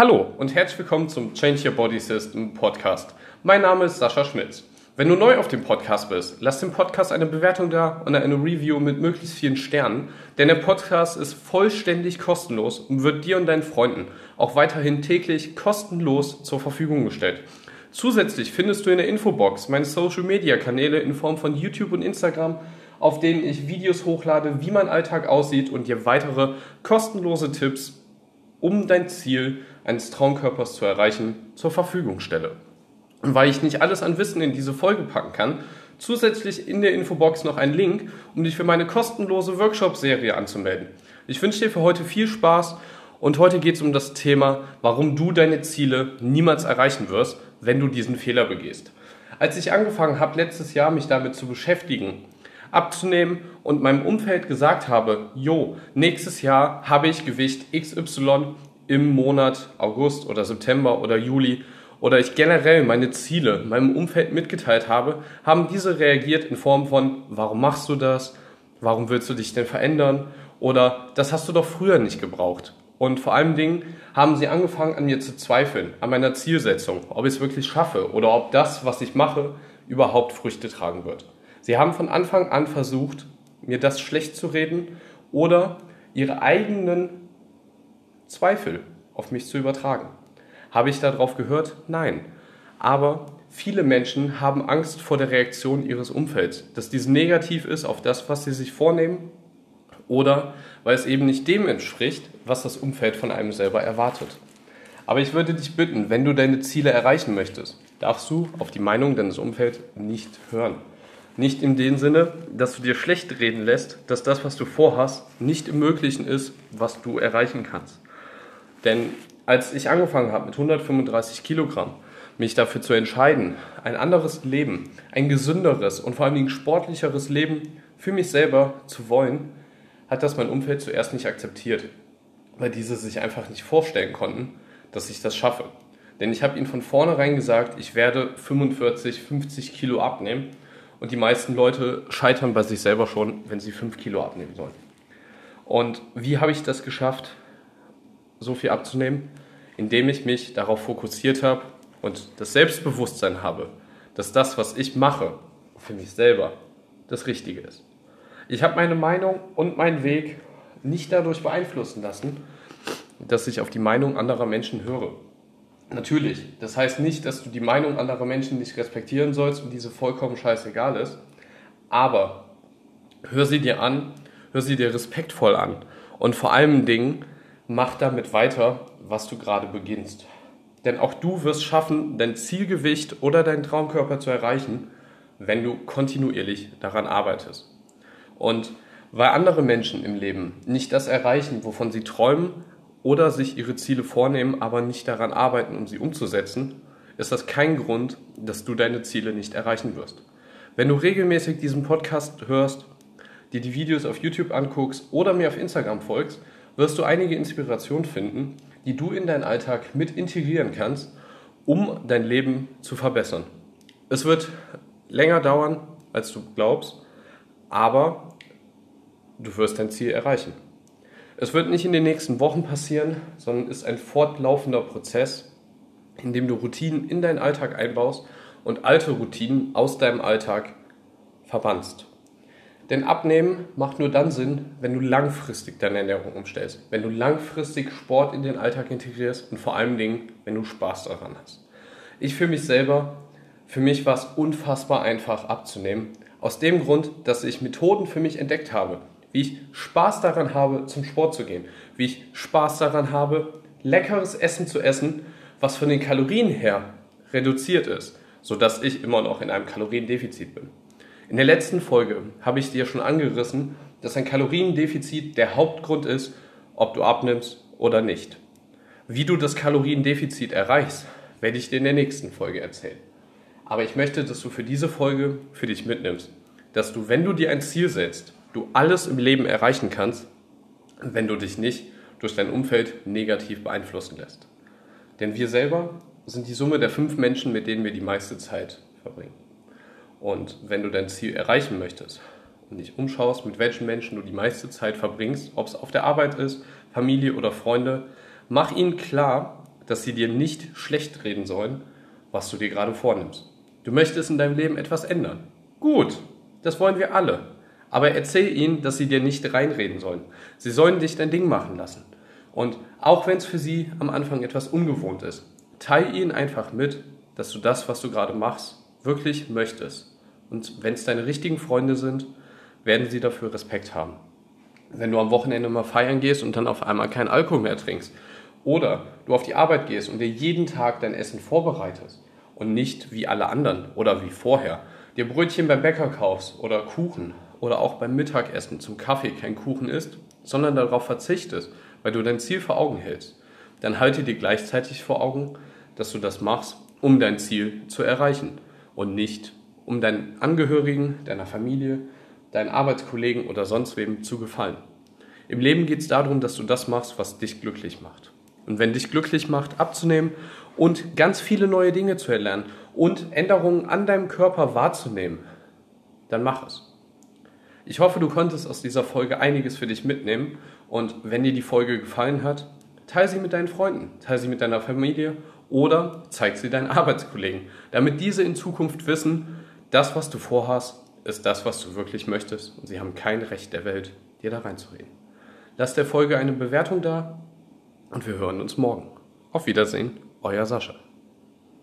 Hallo und herzlich willkommen zum Change Your Body System Podcast. Mein Name ist Sascha Schmitz. Wenn du neu auf dem Podcast bist, lass dem Podcast eine Bewertung da und eine Review mit möglichst vielen Sternen, denn der Podcast ist vollständig kostenlos und wird dir und deinen Freunden auch weiterhin täglich kostenlos zur Verfügung gestellt. Zusätzlich findest du in der Infobox meine Social Media Kanäle in Form von YouTube und Instagram, auf denen ich Videos hochlade, wie mein Alltag aussieht und dir weitere kostenlose Tipps um dein Ziel eines Traumkörpers zu erreichen, zur Verfügung stelle. Und weil ich nicht alles an Wissen in diese Folge packen kann, zusätzlich in der Infobox noch einen Link, um dich für meine kostenlose Workshop-Serie anzumelden. Ich wünsche dir für heute viel Spaß und heute geht es um das Thema, warum du deine Ziele niemals erreichen wirst, wenn du diesen Fehler begehst. Als ich angefangen habe, letztes Jahr mich damit zu beschäftigen, abzunehmen und meinem Umfeld gesagt habe, jo, nächstes Jahr habe ich Gewicht XY im Monat August oder September oder Juli oder ich generell meine Ziele meinem Umfeld mitgeteilt habe, haben diese reagiert in Form von, warum machst du das? Warum willst du dich denn verändern? Oder das hast du doch früher nicht gebraucht. Und vor allen Dingen haben sie angefangen an mir zu zweifeln, an meiner Zielsetzung, ob ich es wirklich schaffe oder ob das, was ich mache, überhaupt Früchte tragen wird. Sie haben von Anfang an versucht, mir das schlecht zu reden oder ihre eigenen Zweifel auf mich zu übertragen. Habe ich darauf gehört? Nein. Aber viele Menschen haben Angst vor der Reaktion ihres Umfelds, dass dies negativ ist auf das, was sie sich vornehmen oder weil es eben nicht dem entspricht, was das Umfeld von einem selber erwartet. Aber ich würde dich bitten, wenn du deine Ziele erreichen möchtest, darfst du auf die Meinung deines Umfelds nicht hören. Nicht in dem Sinne, dass du dir schlecht reden lässt, dass das, was du vorhast, nicht im Möglichen ist, was du erreichen kannst. Denn als ich angefangen habe mit 135 Kilogramm, mich dafür zu entscheiden, ein anderes Leben, ein gesünderes und vor allen Dingen sportlicheres Leben für mich selber zu wollen, hat das mein Umfeld zuerst nicht akzeptiert, weil diese sich einfach nicht vorstellen konnten, dass ich das schaffe. Denn ich habe ihnen von vornherein gesagt, ich werde 45, 50 Kilo abnehmen und die meisten Leute scheitern bei sich selber schon, wenn sie 5 Kilo abnehmen sollen. Und wie habe ich das geschafft, so viel abzunehmen? Indem ich mich darauf fokussiert habe und das Selbstbewusstsein habe, dass das, was ich mache, für mich selber das Richtige ist. Ich habe meine Meinung und meinen Weg nicht dadurch beeinflussen lassen, dass ich auf die Meinung anderer Menschen höre. Natürlich, das heißt nicht, dass du die Meinung anderer Menschen nicht respektieren sollst und diese vollkommen scheißegal ist, aber hör sie dir an, hör sie dir respektvoll an und vor allen Dingen mach damit weiter, was du gerade beginnst. Denn auch du wirst schaffen, dein Zielgewicht oder deinen Traumkörper zu erreichen, wenn du kontinuierlich daran arbeitest. Und weil andere Menschen im Leben nicht das erreichen, wovon sie träumen, oder sich ihre Ziele vornehmen, aber nicht daran arbeiten, um sie umzusetzen, ist das kein Grund, dass du deine Ziele nicht erreichen wirst. Wenn du regelmäßig diesen Podcast hörst, dir die Videos auf YouTube anguckst oder mir auf Instagram folgst, wirst du einige Inspirationen finden, die du in deinen Alltag mit integrieren kannst, um dein Leben zu verbessern. Es wird länger dauern, als du glaubst, aber du wirst dein Ziel erreichen. Es wird nicht in den nächsten Wochen passieren, sondern ist ein fortlaufender Prozess, in dem du Routinen in deinen Alltag einbaust und alte Routinen aus deinem Alltag verbannst. Denn Abnehmen macht nur dann Sinn, wenn du langfristig deine Ernährung umstellst, wenn du langfristig Sport in den Alltag integrierst und vor allen Dingen, wenn du Spaß daran hast. Ich für mich selber, für mich war es unfassbar einfach abzunehmen, aus dem Grund, dass ich Methoden für mich entdeckt habe, wie ich Spaß daran habe, zum Sport zu gehen, wie ich Spaß daran habe, leckeres Essen zu essen, was von den Kalorien her reduziert ist, sodass ich immer noch in einem Kaloriendefizit bin. In der letzten Folge habe ich dir schon angerissen, dass ein Kaloriendefizit der Hauptgrund ist, ob du abnimmst oder nicht. Wie du das Kaloriendefizit erreichst, werde ich dir in der nächsten Folge erzählen. Aber ich möchte, dass du für diese Folge für dich mitnimmst, dass du, wenn du dir ein Ziel setzt, du alles im Leben erreichen kannst, wenn du dich nicht durch dein Umfeld negativ beeinflussen lässt. Denn wir selber sind die Summe der fünf Menschen, mit denen wir die meiste Zeit verbringen. Und wenn du dein Ziel erreichen möchtest und dich umschaust, mit welchen Menschen du die meiste Zeit verbringst, ob es auf der Arbeit ist, Familie oder Freunde, mach ihnen klar, dass sie dir nicht schlecht reden sollen, was du dir gerade vornimmst. Du möchtest in deinem Leben etwas ändern. Gut, das wollen wir alle. Aber erzähl ihnen, dass sie dir nicht reinreden sollen. Sie sollen dich dein Ding machen lassen. Und auch wenn es für sie am Anfang etwas ungewohnt ist, teil ihnen einfach mit, dass du das, was du gerade machst, wirklich möchtest. Und wenn es deine richtigen Freunde sind, werden sie dafür Respekt haben. Wenn du am Wochenende mal feiern gehst und dann auf einmal keinen Alkohol mehr trinkst, oder du auf die Arbeit gehst und dir jeden Tag dein Essen vorbereitest und nicht wie alle anderen oder wie vorher, dir Brötchen beim Bäcker kaufst oder Kuchen oder auch beim Mittagessen zum Kaffee kein Kuchen isst, sondern darauf verzichtest, weil du dein Ziel vor Augen hältst, dann halte dir gleichzeitig vor Augen, dass du das machst, um dein Ziel zu erreichen und nicht um deinen Angehörigen, deiner Familie, deinen Arbeitskollegen oder sonst wem zu gefallen. Im Leben geht es darum, dass du das machst, was dich glücklich macht. Und wenn dich glücklich macht, abzunehmen und ganz viele neue Dinge zu erlernen und Änderungen an deinem Körper wahrzunehmen, dann mach es. Ich hoffe, du konntest aus dieser Folge einiges für dich mitnehmen und wenn dir die Folge gefallen hat, teile sie mit deinen Freunden, teile sie mit deiner Familie oder zeig sie deinen Arbeitskollegen, damit diese in Zukunft wissen, das, was du vorhast, ist das, was du wirklich möchtest und sie haben kein Recht der Welt, dir da reinzureden. Lass der Folge eine Bewertung da und wir hören uns morgen. Auf Wiedersehen, euer Sascha.